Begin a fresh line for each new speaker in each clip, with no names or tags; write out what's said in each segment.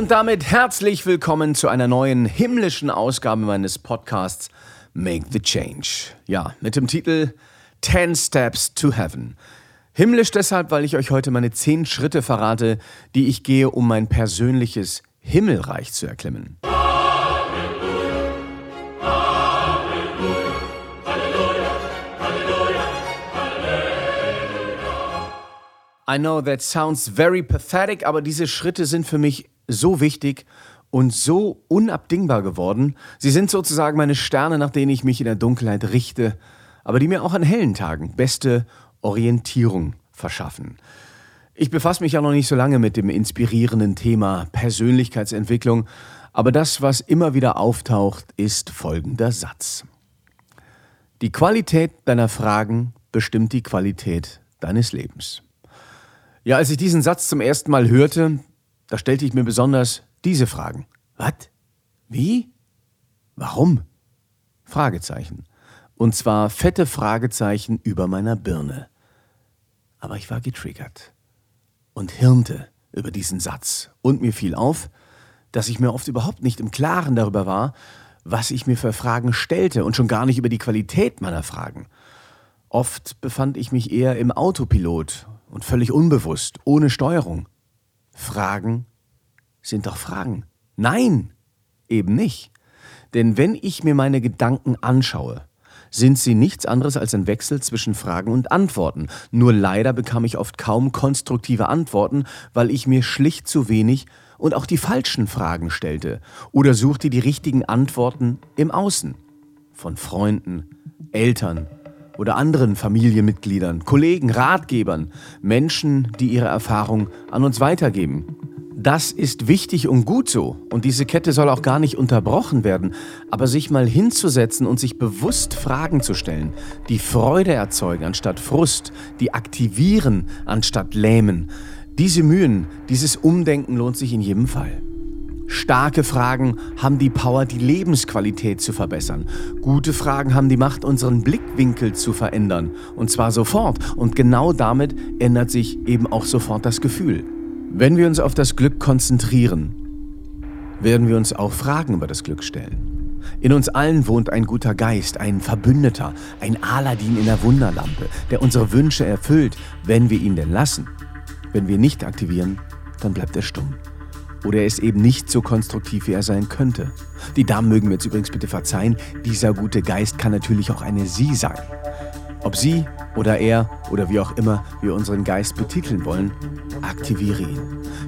Und damit herzlich willkommen zu einer neuen himmlischen Ausgabe meines Podcasts Make the Change. Ja, mit dem Titel 10 Steps to Heaven. Himmlisch deshalb, weil ich euch heute meine 10 Schritte verrate, die ich gehe, um mein persönliches Himmelreich zu erklimmen. I know that sounds very pathetic, aber diese Schritte sind für mich so wichtig und so unabdingbar geworden. Sie sind sozusagen meine Sterne, nach denen ich mich in der Dunkelheit richte, aber die mir auch an hellen Tagen beste Orientierung verschaffen. Ich befasse mich ja noch nicht so lange mit dem inspirierenden Thema Persönlichkeitsentwicklung, aber das, was immer wieder auftaucht, ist folgender Satz. Die Qualität deiner Fragen bestimmt die Qualität deines Lebens. Ja, als ich diesen Satz zum ersten Mal hörte, da stellte ich mir besonders diese Fragen. Was? Wie? Warum? Fragezeichen. Und zwar fette Fragezeichen über meiner Birne. Aber ich war getriggert und hirnte über diesen Satz. Und mir fiel auf, dass ich mir oft überhaupt nicht im Klaren darüber war, was ich mir für Fragen stellte und schon gar nicht über die Qualität meiner Fragen. Oft befand ich mich eher im Autopilot und völlig unbewusst, ohne Steuerung. Fragen sind doch Fragen. Nein, eben nicht. Denn wenn ich mir meine Gedanken anschaue, sind sie nichts anderes als ein Wechsel zwischen Fragen und Antworten. Nur leider bekam ich oft kaum konstruktive Antworten, weil ich mir schlicht zu wenig und auch die falschen Fragen stellte oder suchte die richtigen Antworten im Außen. Von Freunden, Eltern, oder anderen Familienmitgliedern, Kollegen, Ratgebern, Menschen, die ihre Erfahrung an uns weitergeben. Das ist wichtig und gut so und diese Kette soll auch gar nicht unterbrochen werden, aber sich mal hinzusetzen und sich bewusst Fragen zu stellen, die Freude erzeugen anstatt Frust, die aktivieren anstatt lähmen, diese Mühen, dieses Umdenken lohnt sich in jedem Fall. Starke Fragen haben die Power, die Lebensqualität zu verbessern. Gute Fragen haben die Macht, unseren Blickwinkel zu verändern. Und zwar sofort. Und genau damit ändert sich eben auch sofort das Gefühl. Wenn wir uns auf das Glück konzentrieren, werden wir uns auch Fragen über das Glück stellen. In uns allen wohnt ein guter Geist, ein Verbündeter, ein Aladin in der Wunderlampe, der unsere Wünsche erfüllt, wenn wir ihn denn lassen. Wenn wir nicht aktivieren, dann bleibt er stumm. Oder er ist eben nicht so konstruktiv, wie er sein könnte. Die Damen mögen mir jetzt übrigens bitte verzeihen, dieser gute Geist kann natürlich auch eine Sie sein. Ob sie oder er oder wie auch immer wir unseren Geist betiteln wollen, aktiviere ihn.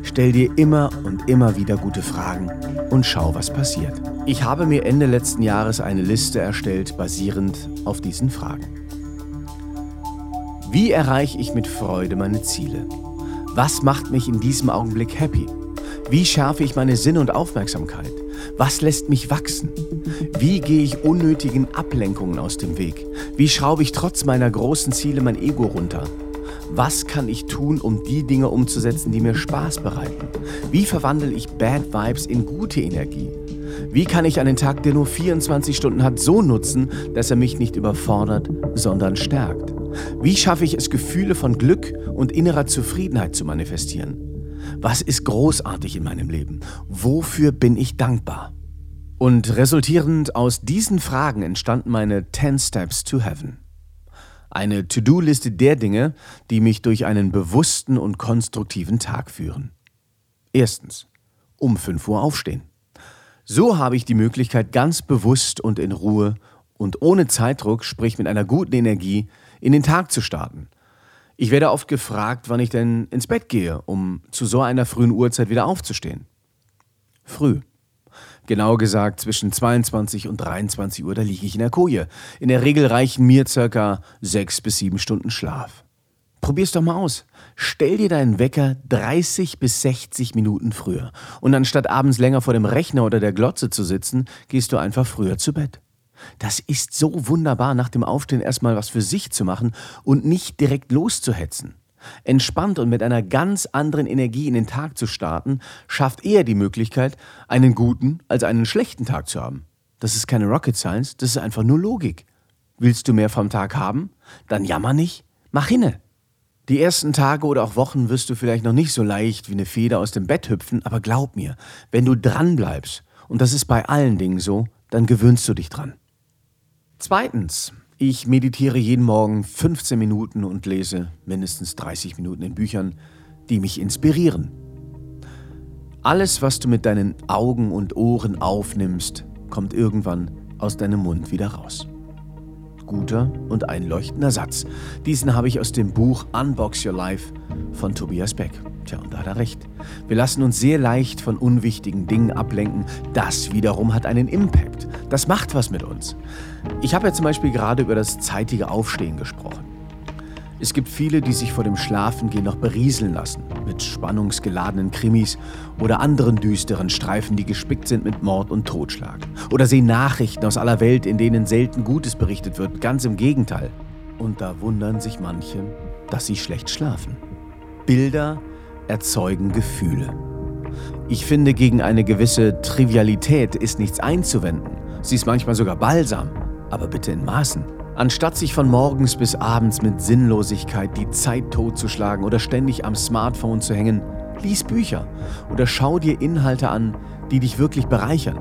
Stell dir immer und immer wieder gute Fragen und schau, was passiert. Ich habe mir Ende letzten Jahres eine Liste erstellt, basierend auf diesen Fragen. Wie erreiche ich mit Freude meine Ziele? Was macht mich in diesem Augenblick happy? Wie schärfe ich meine Sinne und Aufmerksamkeit? Was lässt mich wachsen? Wie gehe ich unnötigen Ablenkungen aus dem Weg? Wie schraube ich trotz meiner großen Ziele mein Ego runter? Was kann ich tun, um die Dinge umzusetzen, die mir Spaß bereiten? Wie verwandle ich Bad Vibes in gute Energie? Wie kann ich einen Tag, der nur 24 Stunden hat, so nutzen, dass er mich nicht überfordert, sondern stärkt? Wie schaffe ich es, Gefühle von Glück und innerer Zufriedenheit zu manifestieren? Was ist großartig in meinem Leben? Wofür bin ich dankbar? Und resultierend aus diesen Fragen entstanden meine 10 Steps to Heaven. Eine To-Do-Liste der Dinge, die mich durch einen bewussten und konstruktiven Tag führen. Erstens, um 5 Uhr aufstehen. So habe ich die Möglichkeit, ganz bewusst und in Ruhe und ohne Zeitdruck, sprich mit einer guten Energie, in den Tag zu starten – ich werde oft gefragt, wann ich denn ins Bett gehe, um zu so einer frühen Uhrzeit wieder aufzustehen. Früh. Genauer gesagt zwischen 22 und 23 Uhr, da liege ich in der Koje. In der Regel reichen mir circa sechs bis sieben Stunden Schlaf. Probier's doch mal aus. Stell dir deinen Wecker 30 bis 60 Minuten früher. Und anstatt abends länger vor dem Rechner oder der Glotze zu sitzen, gehst du einfach früher zu Bett. Das ist so wunderbar, nach dem Aufstehen erstmal was für sich zu machen und nicht direkt loszuhetzen. Entspannt und mit einer ganz anderen Energie in den Tag zu starten, schafft eher die Möglichkeit, einen guten als einen schlechten Tag zu haben. Das ist keine Rocket Science, das ist einfach nur Logik. Willst du mehr vom Tag haben? Dann jammer nicht, mach hinne. Die ersten Tage oder auch Wochen wirst du vielleicht noch nicht so leicht wie eine Feder aus dem Bett hüpfen, aber glaub mir, wenn du dran bleibst, und das ist bei allen Dingen so, dann gewöhnst du dich dran. Zweitens, ich meditiere jeden Morgen 15 Minuten und lese mindestens 30 Minuten in Büchern, die mich inspirieren. Alles, was du mit deinen Augen und Ohren aufnimmst, kommt irgendwann aus deinem Mund wieder raus guter und einleuchtender Satz. Diesen habe ich aus dem Buch Unbox Your Life von Tobias Beck. Tja, und da hat er recht. Wir lassen uns sehr leicht von unwichtigen Dingen ablenken. Das wiederum hat einen Impact. Das macht was mit uns. Ich habe ja zum Beispiel gerade über das zeitige Aufstehen gesprochen. Es gibt viele, die sich vor dem Schlafengehen noch berieseln lassen, mit spannungsgeladenen Krimis oder anderen düsteren Streifen, die gespickt sind mit Mord und Totschlag. Oder sehen Nachrichten aus aller Welt, in denen selten Gutes berichtet wird, ganz im Gegenteil. Und da wundern sich manche, dass sie schlecht schlafen. Bilder erzeugen Gefühle. Ich finde, gegen eine gewisse Trivialität ist nichts einzuwenden. Sie ist manchmal sogar balsam, aber bitte in Maßen. Anstatt sich von morgens bis abends mit Sinnlosigkeit die Zeit totzuschlagen oder ständig am Smartphone zu hängen, lies Bücher oder schau dir Inhalte an, die dich wirklich bereichern.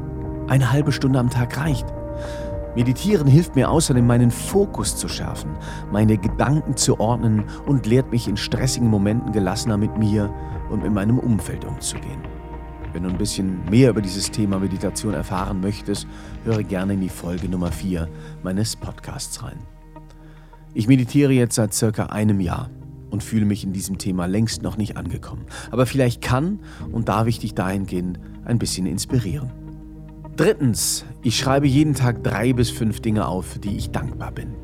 Eine halbe Stunde am Tag reicht. Meditieren hilft mir außerdem, meinen Fokus zu schärfen, meine Gedanken zu ordnen und lehrt mich in stressigen Momenten gelassener mit mir und mit meinem Umfeld umzugehen. Wenn du ein bisschen mehr über dieses Thema Meditation erfahren möchtest, höre gerne in die Folge Nummer 4 meines Podcasts rein. Ich meditiere jetzt seit circa einem Jahr und fühle mich in diesem Thema längst noch nicht angekommen. Aber vielleicht kann und darf ich dich dahingehend ein bisschen inspirieren. Drittens, ich schreibe jeden Tag drei bis fünf Dinge auf, für die ich dankbar bin.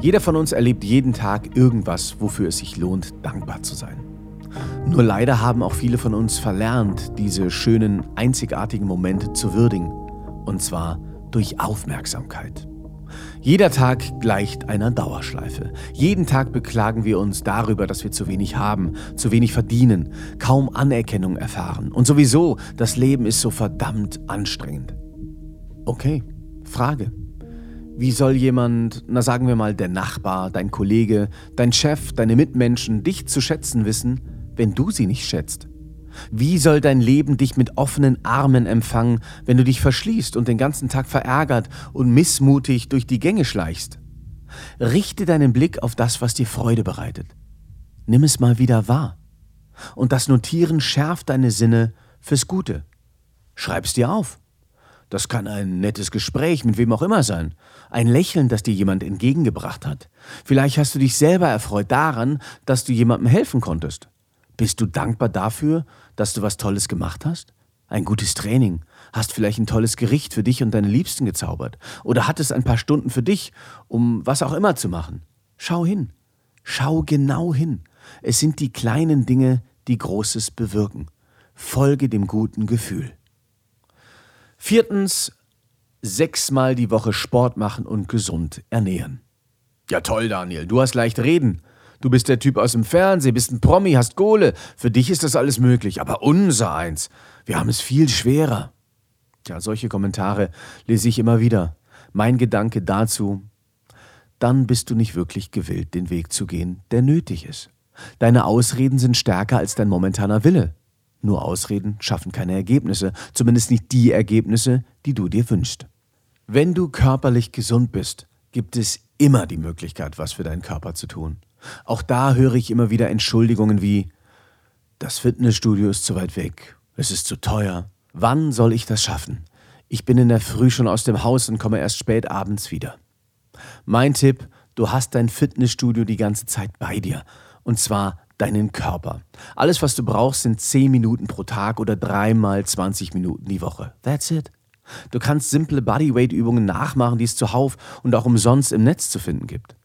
Jeder von uns erlebt jeden Tag irgendwas, wofür es sich lohnt, dankbar zu sein. Nur leider haben auch viele von uns verlernt, diese schönen, einzigartigen Momente zu würdigen. Und zwar durch Aufmerksamkeit. Jeder Tag gleicht einer Dauerschleife. Jeden Tag beklagen wir uns darüber, dass wir zu wenig haben, zu wenig verdienen, kaum Anerkennung erfahren. Und sowieso, das Leben ist so verdammt anstrengend. Okay, Frage. Wie soll jemand, na sagen wir mal der Nachbar, dein Kollege, dein Chef, deine Mitmenschen dich zu schätzen wissen, wenn du sie nicht schätzt? Wie soll dein Leben dich mit offenen Armen empfangen, wenn du dich verschließt und den ganzen Tag verärgert und missmutig durch die Gänge schleichst? Richte deinen Blick auf das, was dir Freude bereitet. Nimm es mal wieder wahr. Und das Notieren schärft deine Sinne fürs Gute. Schreib's dir auf. Das kann ein nettes Gespräch mit wem auch immer sein. Ein Lächeln, das dir jemand entgegengebracht hat. Vielleicht hast du dich selber erfreut daran, dass du jemandem helfen konntest. Bist du dankbar dafür, dass du was Tolles gemacht hast? Ein gutes Training? Hast vielleicht ein tolles Gericht für dich und deine Liebsten gezaubert? Oder hattest ein paar Stunden für dich, um was auch immer zu machen? Schau hin. Schau genau hin. Es sind die kleinen Dinge, die Großes bewirken. Folge dem guten Gefühl. Viertens, sechsmal die Woche Sport machen und gesund ernähren. Ja toll, Daniel, du hast leicht reden. Du bist der Typ aus dem Fernsehen, bist ein Promi, hast Kohle. Für dich ist das alles möglich. Aber unser eins, wir haben es viel schwerer. Tja, solche Kommentare lese ich immer wieder. Mein Gedanke dazu, dann bist du nicht wirklich gewillt, den Weg zu gehen, der nötig ist. Deine Ausreden sind stärker als dein momentaner Wille. Nur Ausreden schaffen keine Ergebnisse, zumindest nicht die Ergebnisse, die du dir wünschst. Wenn du körperlich gesund bist, gibt es immer die Möglichkeit, was für deinen Körper zu tun. Auch da höre ich immer wieder Entschuldigungen wie Das Fitnessstudio ist zu weit weg, es ist zu teuer. Wann soll ich das schaffen? Ich bin in der Früh schon aus dem Haus und komme erst spät abends wieder. Mein Tipp, du hast dein Fitnessstudio die ganze Zeit bei dir. Und zwar deinen Körper. Alles, was du brauchst, sind 10 Minuten pro Tag oder dreimal 20 Minuten die Woche. That's it. Du kannst simple Bodyweight-Übungen nachmachen, die es zuhauf und auch umsonst im Netz zu finden gibt.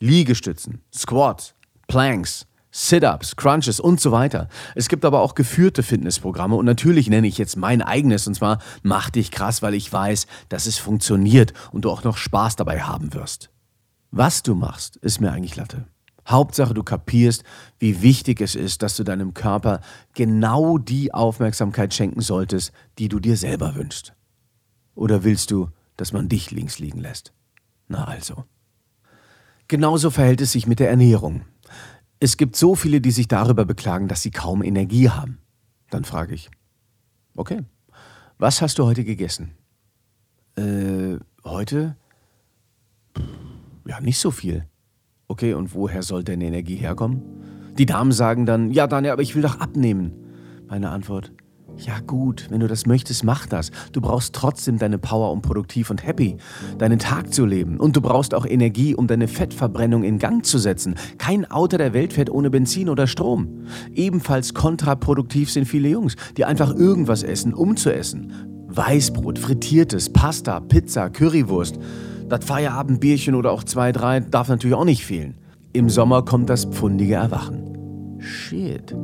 Liegestützen, Squats, Planks, Sit-ups, Crunches und so weiter. Es gibt aber auch geführte Fitnessprogramme und natürlich nenne ich jetzt mein eigenes und zwar Mach dich krass, weil ich weiß, dass es funktioniert und du auch noch Spaß dabei haben wirst. Was du machst, ist mir eigentlich Latte. Hauptsache, du kapierst, wie wichtig es ist, dass du deinem Körper genau die Aufmerksamkeit schenken solltest, die du dir selber wünschst. Oder willst du, dass man dich links liegen lässt? Na also. Genauso verhält es sich mit der Ernährung. Es gibt so viele, die sich darüber beklagen, dass sie kaum Energie haben. Dann frage ich, okay, was hast du heute gegessen? Äh, heute? Ja, nicht so viel. Okay, und woher soll deine Energie herkommen? Die Damen sagen dann, ja, Daniel, aber ich will doch abnehmen. Meine Antwort, ja gut, wenn du das möchtest, mach das. Du brauchst trotzdem deine Power, um produktiv und happy deinen Tag zu leben. Und du brauchst auch Energie, um deine Fettverbrennung in Gang zu setzen. Kein Auto der Welt fährt ohne Benzin oder Strom. Ebenfalls kontraproduktiv sind viele Jungs, die einfach irgendwas essen, um zu essen. Weißbrot, frittiertes, Pasta, Pizza, Currywurst. Das Feierabendbierchen oder auch zwei, drei darf natürlich auch nicht fehlen. Im Sommer kommt das pfundige Erwachen. Shit.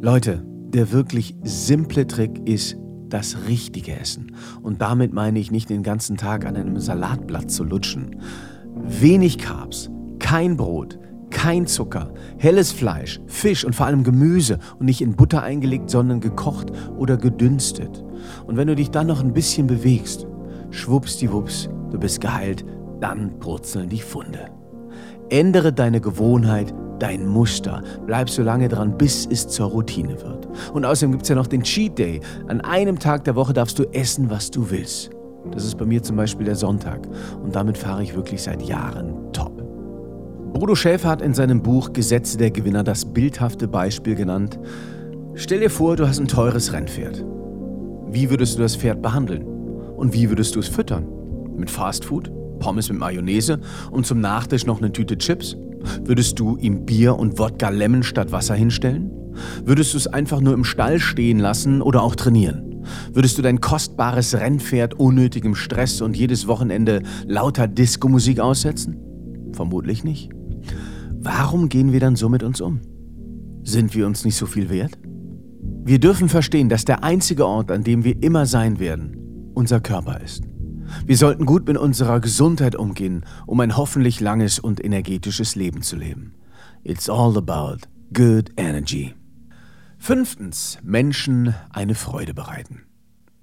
Leute, der wirklich simple Trick ist das richtige Essen. Und damit meine ich nicht den ganzen Tag an einem Salatblatt zu lutschen. Wenig Carbs, kein Brot, kein Zucker, helles Fleisch, Fisch und vor allem Gemüse und nicht in Butter eingelegt, sondern gekocht oder gedünstet. Und wenn du dich dann noch ein bisschen bewegst, schwuppsdiwupps, du bist geheilt, dann purzeln die Funde. Ändere deine Gewohnheit, dein Muster. Bleib so lange dran, bis es zur Routine wird. Und außerdem gibt es ja noch den Cheat Day. An einem Tag der Woche darfst du essen, was du willst. Das ist bei mir zum Beispiel der Sonntag. Und damit fahre ich wirklich seit Jahren top. Bodo Schäfer hat in seinem Buch Gesetze der Gewinner das bildhafte Beispiel genannt. Stell dir vor, du hast ein teures Rennpferd. Wie würdest du das Pferd behandeln? Und wie würdest du es füttern? Mit Fastfood? Pommes mit Mayonnaise und zum Nachtisch noch eine Tüte Chips? Würdest du ihm Bier und Wodka Lemon statt Wasser hinstellen? Würdest du es einfach nur im Stall stehen lassen oder auch trainieren? Würdest du dein kostbares Rennpferd unnötigem Stress und jedes Wochenende lauter Disco-Musik aussetzen? Vermutlich nicht. Warum gehen wir dann so mit uns um? Sind wir uns nicht so viel wert? Wir dürfen verstehen, dass der einzige Ort, an dem wir immer sein werden, unser Körper ist. Wir sollten gut mit unserer Gesundheit umgehen, um ein hoffentlich langes und energetisches Leben zu leben. It's all about good energy. Fünftens, Menschen eine Freude bereiten.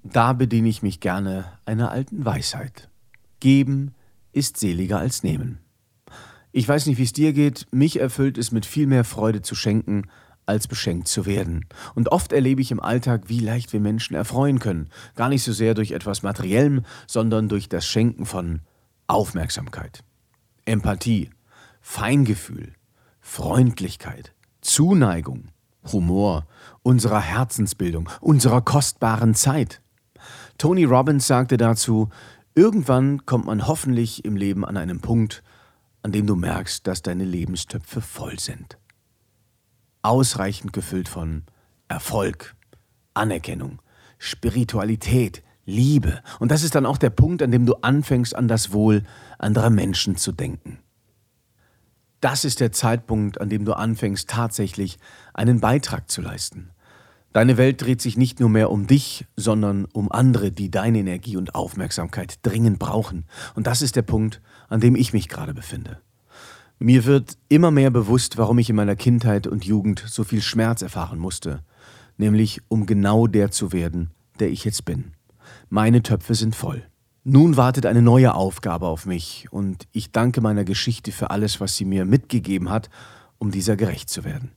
Da bediene ich mich gerne einer alten Weisheit. Geben ist seliger als nehmen. Ich weiß nicht, wie es dir geht, mich erfüllt es mit viel mehr Freude zu schenken, als beschenkt zu werden. Und oft erlebe ich im Alltag, wie leicht wir Menschen erfreuen können. Gar nicht so sehr durch etwas Materiellem, sondern durch das Schenken von Aufmerksamkeit, Empathie, Feingefühl, Freundlichkeit, Zuneigung, Humor, unserer Herzensbildung, unserer kostbaren Zeit. Tony Robbins sagte dazu, irgendwann kommt man hoffentlich im Leben an einen Punkt, an dem du merkst, dass deine Lebenstöpfe voll sind ausreichend gefüllt von Erfolg, Anerkennung, Spiritualität, Liebe. Und das ist dann auch der Punkt, an dem du anfängst, an das Wohl anderer Menschen zu denken. Das ist der Zeitpunkt, an dem du anfängst, tatsächlich einen Beitrag zu leisten. Deine Welt dreht sich nicht nur mehr um dich, sondern um andere, die deine Energie und Aufmerksamkeit dringend brauchen. Und das ist der Punkt, an dem ich mich gerade befinde. Mir wird immer mehr bewusst, warum ich in meiner Kindheit und Jugend so viel Schmerz erfahren musste, nämlich um genau der zu werden, der ich jetzt bin. Meine Töpfe sind voll. Nun wartet eine neue Aufgabe auf mich und ich danke meiner Geschichte für alles, was sie mir mitgegeben hat, um dieser gerecht zu werden.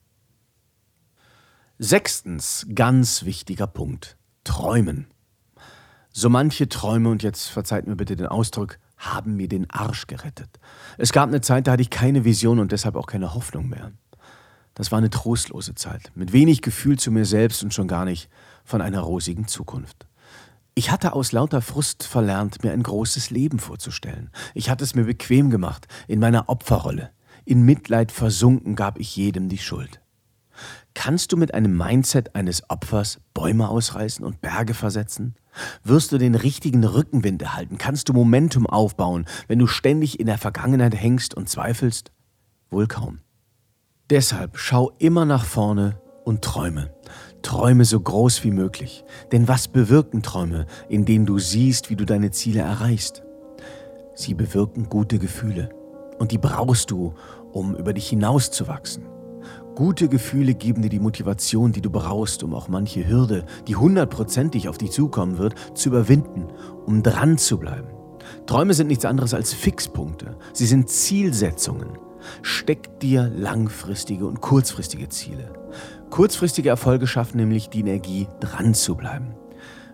Sechstens, ganz wichtiger Punkt. Träumen. So manche Träume, und jetzt verzeiht mir bitte den Ausdruck, haben mir den Arsch gerettet. Es gab eine Zeit, da hatte ich keine Vision und deshalb auch keine Hoffnung mehr. Das war eine trostlose Zeit, mit wenig Gefühl zu mir selbst und schon gar nicht von einer rosigen Zukunft. Ich hatte aus lauter Frust verlernt, mir ein großes Leben vorzustellen. Ich hatte es mir bequem gemacht, in meiner Opferrolle. In Mitleid versunken gab ich jedem die Schuld. Kannst du mit einem Mindset eines Opfers Bäume ausreißen und Berge versetzen? Wirst du den richtigen Rückenwind erhalten? Kannst du Momentum aufbauen, wenn du ständig in der Vergangenheit hängst und zweifelst? Wohl kaum. Deshalb schau immer nach vorne und träume. Träume so groß wie möglich. Denn was bewirken Träume, in denen du siehst, wie du deine Ziele erreichst? Sie bewirken gute Gefühle. Und die brauchst du, um über dich hinauszuwachsen. Gute Gefühle geben dir die Motivation, die du brauchst, um auch manche Hürde, die hundertprozentig auf dich zukommen wird, zu überwinden, um dran zu bleiben. Träume sind nichts anderes als Fixpunkte. Sie sind Zielsetzungen. Steck dir langfristige und kurzfristige Ziele. Kurzfristige Erfolge schaffen nämlich die Energie, dran zu bleiben.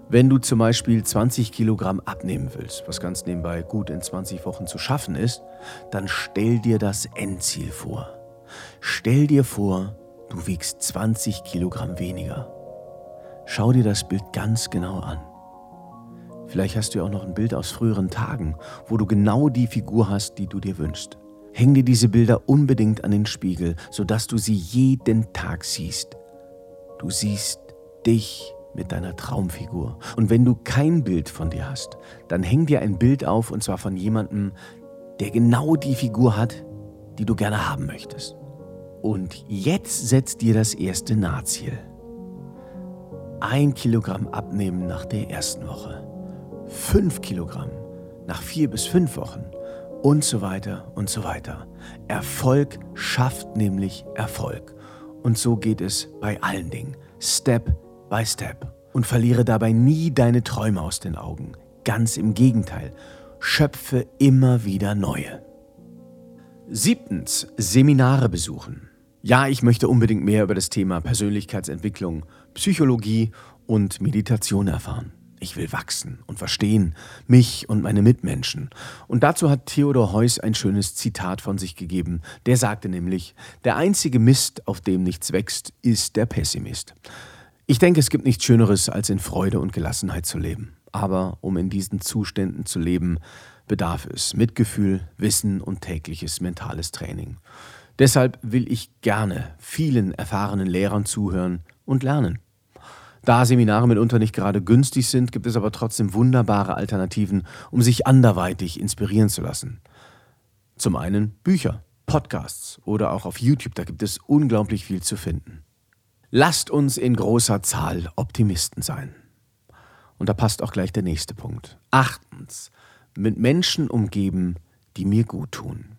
Wenn du zum Beispiel 20 Kilogramm abnehmen willst, was ganz nebenbei gut in 20 Wochen zu schaffen ist, dann stell dir das Endziel vor. Stell dir vor, du wiegst 20 Kilogramm weniger. Schau dir das Bild ganz genau an. Vielleicht hast du ja auch noch ein Bild aus früheren Tagen, wo du genau die Figur hast, die du dir wünschst. Häng dir diese Bilder unbedingt an den Spiegel, sodass du sie jeden Tag siehst. Du siehst dich mit deiner Traumfigur. Und wenn du kein Bild von dir hast, dann häng dir ein Bild auf und zwar von jemandem, der genau die Figur hat, die du gerne haben möchtest. Und jetzt setzt dir das erste Nahziel. Ein Kilogramm abnehmen nach der ersten Woche. Fünf Kilogramm nach vier bis fünf Wochen und so weiter und so weiter. Erfolg schafft nämlich Erfolg. Und so geht es bei allen Dingen. Step by Step. Und verliere dabei nie deine Träume aus den Augen. Ganz im Gegenteil. Schöpfe immer wieder neue. Siebtens, Seminare besuchen. Ja, ich möchte unbedingt mehr über das Thema Persönlichkeitsentwicklung, Psychologie und Meditation erfahren. Ich will wachsen und verstehen, mich und meine Mitmenschen. Und dazu hat Theodor Heuss ein schönes Zitat von sich gegeben. Der sagte nämlich, der einzige Mist, auf dem nichts wächst, ist der Pessimist. Ich denke, es gibt nichts Schöneres, als in Freude und Gelassenheit zu leben. Aber um in diesen Zuständen zu leben, bedarf es Mitgefühl, Wissen und tägliches mentales Training. Deshalb will ich gerne vielen erfahrenen Lehrern zuhören und lernen. Da Seminare mitunter nicht gerade günstig sind, gibt es aber trotzdem wunderbare Alternativen, um sich anderweitig inspirieren zu lassen. Zum einen Bücher, Podcasts oder auch auf YouTube, da gibt es unglaublich viel zu finden. Lasst uns in großer Zahl Optimisten sein. Und da passt auch gleich der nächste Punkt. Achtens, mit Menschen umgeben, die mir gut tun.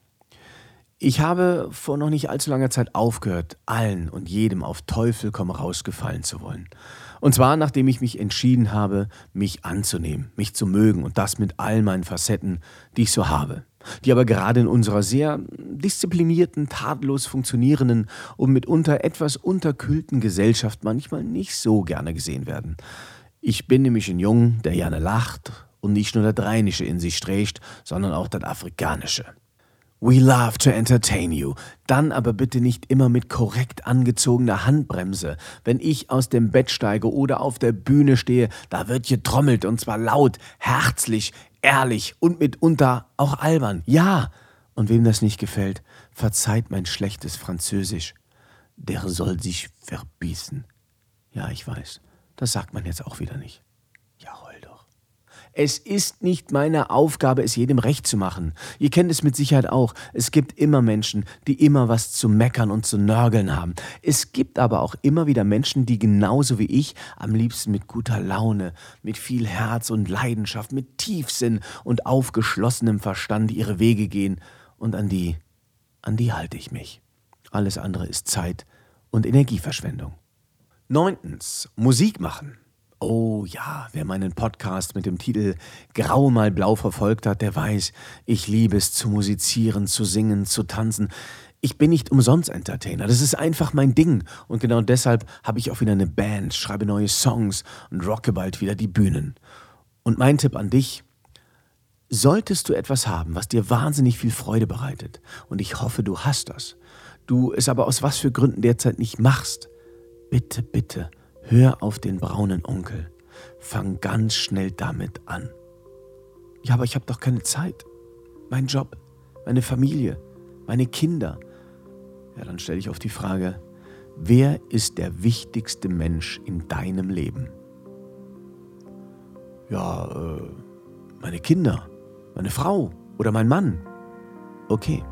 Ich habe vor noch nicht allzu langer Zeit aufgehört, allen und jedem auf Teufel komm raus gefallen zu wollen. Und zwar nachdem ich mich entschieden habe, mich anzunehmen, mich zu mögen und das mit all meinen Facetten, die ich so habe. Die aber gerade in unserer sehr disziplinierten, tadellos funktionierenden und mitunter etwas unterkühlten Gesellschaft manchmal nicht so gerne gesehen werden. Ich bin nämlich ein Jung, der gerne lacht und nicht nur das Rheinische in sich strächt, sondern auch das Afrikanische. We love to entertain you. Dann aber bitte nicht immer mit korrekt angezogener Handbremse. Wenn ich aus dem Bett steige oder auf der Bühne stehe, da wird getrommelt und zwar laut, herzlich, ehrlich und mitunter auch albern. Ja. Und wem das nicht gefällt, verzeiht mein schlechtes Französisch. Der soll sich verbießen. Ja, ich weiß. Das sagt man jetzt auch wieder nicht. Es ist nicht meine Aufgabe, es jedem recht zu machen. Ihr kennt es mit Sicherheit auch. Es gibt immer Menschen, die immer was zu meckern und zu nörgeln haben. Es gibt aber auch immer wieder Menschen, die genauso wie ich am liebsten mit guter Laune, mit viel Herz und Leidenschaft, mit Tiefsinn und aufgeschlossenem Verstand ihre Wege gehen. Und an die, an die halte ich mich. Alles andere ist Zeit und Energieverschwendung. Neuntens, Musik machen. Oh ja, wer meinen Podcast mit dem Titel Grau mal blau verfolgt hat, der weiß, ich liebe es zu musizieren, zu singen, zu tanzen. Ich bin nicht umsonst Entertainer, das ist einfach mein Ding. Und genau deshalb habe ich auch wieder eine Band, schreibe neue Songs und rocke bald wieder die Bühnen. Und mein Tipp an dich, solltest du etwas haben, was dir wahnsinnig viel Freude bereitet, und ich hoffe, du hast das, du es aber aus was für Gründen derzeit nicht machst, bitte, bitte, Hör auf den braunen Onkel. Fang ganz schnell damit an. Ja, aber ich habe doch keine Zeit. Mein Job, meine Familie, meine Kinder. Ja, dann stelle ich auf die Frage, wer ist der wichtigste Mensch in deinem Leben? Ja, äh, meine Kinder, meine Frau oder mein Mann. Okay.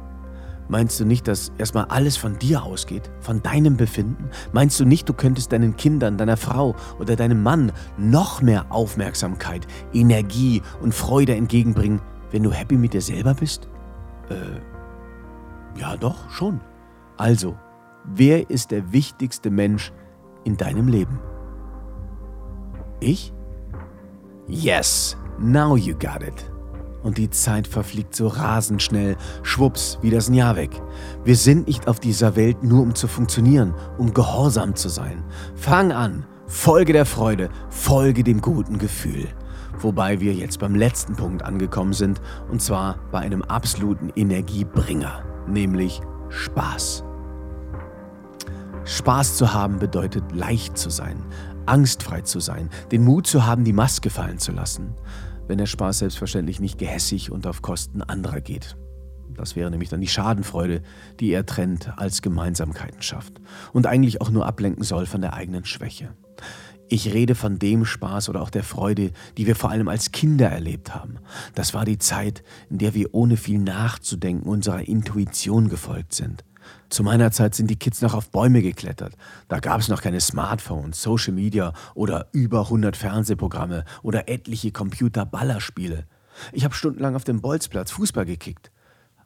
Meinst du nicht, dass erstmal alles von dir ausgeht, von deinem Befinden? Meinst du nicht, du könntest deinen Kindern, deiner Frau oder deinem Mann noch mehr Aufmerksamkeit, Energie und Freude entgegenbringen, wenn du happy mit dir selber bist? Äh, ja doch, schon. Also, wer ist der wichtigste Mensch in deinem Leben? Ich? Yes, now you got it. Und die Zeit verfliegt so rasend schnell, schwupps, ist ein Jahr weg. Wir sind nicht auf dieser Welt nur um zu funktionieren, um gehorsam zu sein. Fang an, folge der Freude, folge dem guten Gefühl. Wobei wir jetzt beim letzten Punkt angekommen sind, und zwar bei einem absoluten Energiebringer, nämlich Spaß. Spaß zu haben bedeutet leicht zu sein, angstfrei zu sein, den Mut zu haben, die Maske fallen zu lassen wenn der Spaß selbstverständlich nicht gehässig und auf Kosten anderer geht. Das wäre nämlich dann die Schadenfreude, die er trennt, als Gemeinsamkeiten schafft und eigentlich auch nur ablenken soll von der eigenen Schwäche. Ich rede von dem Spaß oder auch der Freude, die wir vor allem als Kinder erlebt haben. Das war die Zeit, in der wir ohne viel nachzudenken unserer Intuition gefolgt sind. Zu meiner Zeit sind die Kids noch auf Bäume geklettert. Da gab es noch keine Smartphones, Social Media oder über 100 Fernsehprogramme oder etliche Computer-Ballerspiele. Ich habe stundenlang auf dem Bolzplatz Fußball gekickt,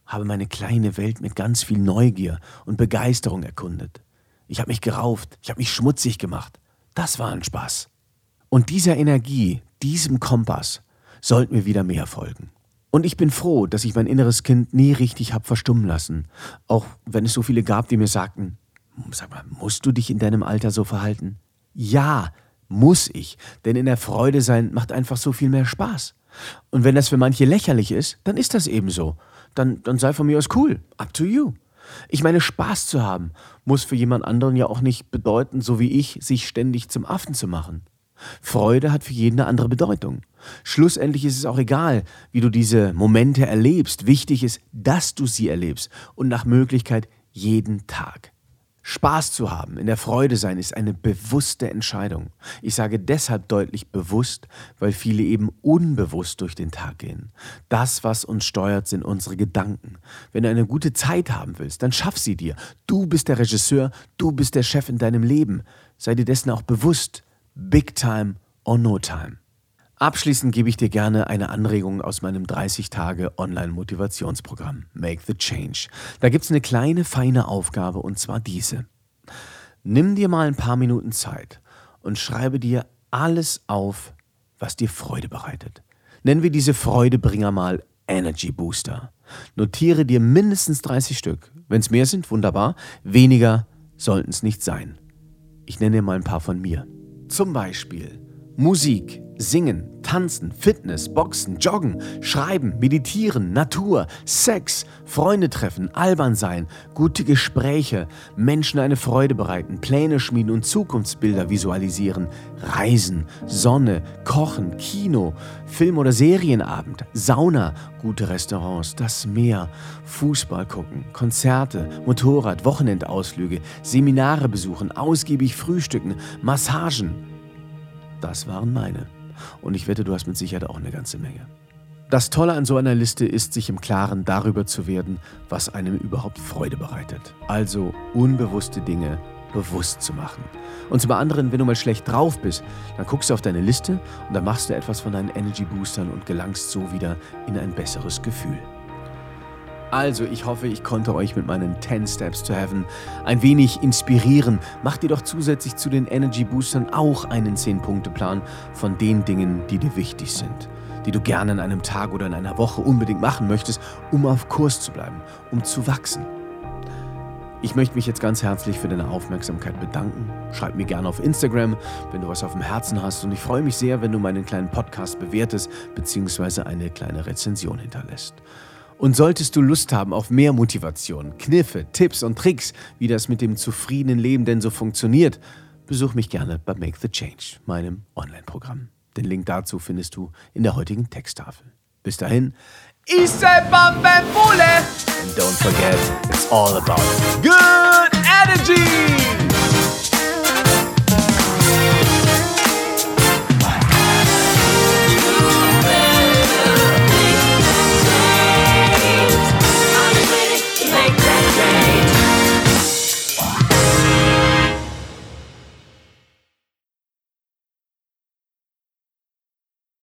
habe meine kleine Welt mit ganz viel Neugier und Begeisterung erkundet. Ich habe mich gerauft, ich habe mich schmutzig gemacht. Das war ein Spaß. Und dieser Energie, diesem Kompass, sollten wir wieder mehr folgen. Und ich bin froh, dass ich mein inneres Kind nie richtig hab verstummen lassen. Auch wenn es so viele gab, die mir sagten, sag mal, musst du dich in deinem Alter so verhalten? Ja, muss ich, denn in der Freude sein macht einfach so viel mehr Spaß. Und wenn das für manche lächerlich ist, dann ist das eben so. Dann, dann sei von mir aus cool. Up to you. Ich meine, Spaß zu haben muss für jemand anderen ja auch nicht bedeuten, so wie ich, sich ständig zum Affen zu machen. Freude hat für jeden eine andere Bedeutung. Schlussendlich ist es auch egal, wie du diese Momente erlebst. Wichtig ist, dass du sie erlebst und nach Möglichkeit jeden Tag. Spaß zu haben, in der Freude sein, ist eine bewusste Entscheidung. Ich sage deshalb deutlich bewusst, weil viele eben unbewusst durch den Tag gehen. Das, was uns steuert, sind unsere Gedanken. Wenn du eine gute Zeit haben willst, dann schaff sie dir. Du bist der Regisseur, du bist der Chef in deinem Leben. Sei dir dessen auch bewusst. Big Time or No Time. Abschließend gebe ich dir gerne eine Anregung aus meinem 30 Tage Online-Motivationsprogramm Make the Change. Da gibt es eine kleine, feine Aufgabe und zwar diese. Nimm dir mal ein paar Minuten Zeit und schreibe dir alles auf, was dir Freude bereitet. Nennen wir diese Freudebringer mal Energy Booster. Notiere dir mindestens 30 Stück. Wenn es mehr sind, wunderbar. Weniger sollten es nicht sein. Ich nenne dir mal ein paar von mir. Zum Beispiel Musik, Singen, Tanzen, Fitness, Boxen, Joggen, Schreiben, Meditieren, Natur, Sex, Freunde treffen, albern sein, gute Gespräche, Menschen eine Freude bereiten, Pläne schmieden und Zukunftsbilder visualisieren, Reisen, Sonne, Kochen, Kino, Film- oder Serienabend, Sauna, gute Restaurants, das Meer, Fußball gucken, Konzerte, Motorrad, Wochenendausflüge, Seminare besuchen, ausgiebig frühstücken, Massagen. Das waren meine. Und ich wette, du hast mit Sicherheit auch eine ganze Menge. Das Tolle an so einer Liste ist, sich im Klaren darüber zu werden, was einem überhaupt Freude bereitet. Also unbewusste Dinge bewusst zu machen. Und zum anderen, wenn du mal schlecht drauf bist, dann guckst du auf deine Liste und dann machst du etwas von deinen Energy Boostern und gelangst so wieder in ein besseres Gefühl. Also, ich hoffe, ich konnte euch mit meinen 10 Steps to Heaven ein wenig inspirieren. Macht dir doch zusätzlich zu den Energy Boostern auch einen 10-Punkte-Plan von den Dingen, die dir wichtig sind, die du gerne in einem Tag oder in einer Woche unbedingt machen möchtest, um auf Kurs zu bleiben, um zu wachsen. Ich möchte mich jetzt ganz herzlich für deine Aufmerksamkeit bedanken. Schreib mir gerne auf Instagram, wenn du was auf dem Herzen hast. Und ich freue mich sehr, wenn du meinen kleinen Podcast bewertest bzw. eine kleine Rezension hinterlässt. Und solltest du Lust haben auf mehr Motivation, Kniffe, Tipps und Tricks, wie das mit dem zufriedenen Leben denn so funktioniert, besuch mich gerne bei Make the Change, meinem Online-Programm. Den Link dazu findest du in der heutigen Texttafel. Bis dahin! And don't forget, it's all about good energy!